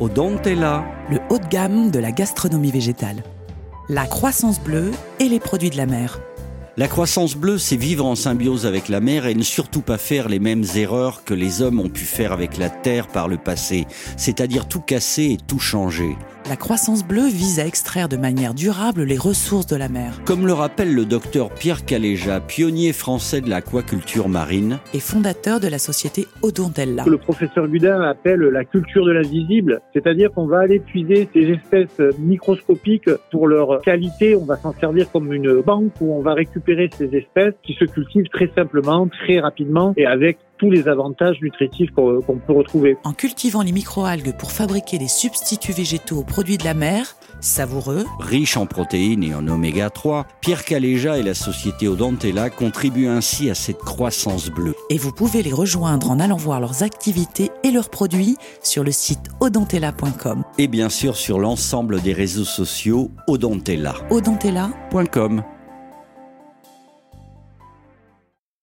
Odontella. le haut de gamme de la gastronomie végétale. La croissance bleue et les produits de la mer. La croissance bleue, c'est vivre en symbiose avec la mer et ne surtout pas faire les mêmes erreurs que les hommes ont pu faire avec la terre par le passé, c'est-à-dire tout casser et tout changer. La croissance bleue vise à extraire de manière durable les ressources de la mer. Comme le rappelle le docteur Pierre Caléja, pionnier français de l'aquaculture marine, et fondateur de la société Odontella. le professeur Gudin appelle la culture de l'invisible, c'est-à-dire qu'on va aller puiser ces espèces microscopiques pour leur qualité, on va s'en servir comme une banque où on va récupérer ces espèces qui se cultivent très simplement, très rapidement et avec tous les avantages nutritifs qu'on peut retrouver. En cultivant les microalgues pour fabriquer des substituts végétaux aux produits de la mer, savoureux, riche en protéines et en oméga 3, Pierre Caléja et la société Odontella contribuent ainsi à cette croissance bleue. et vous pouvez les rejoindre en allant voir leurs activités et leurs produits sur le site odontella.com. Et bien sûr sur l'ensemble des réseaux sociaux odontella.com. Odontella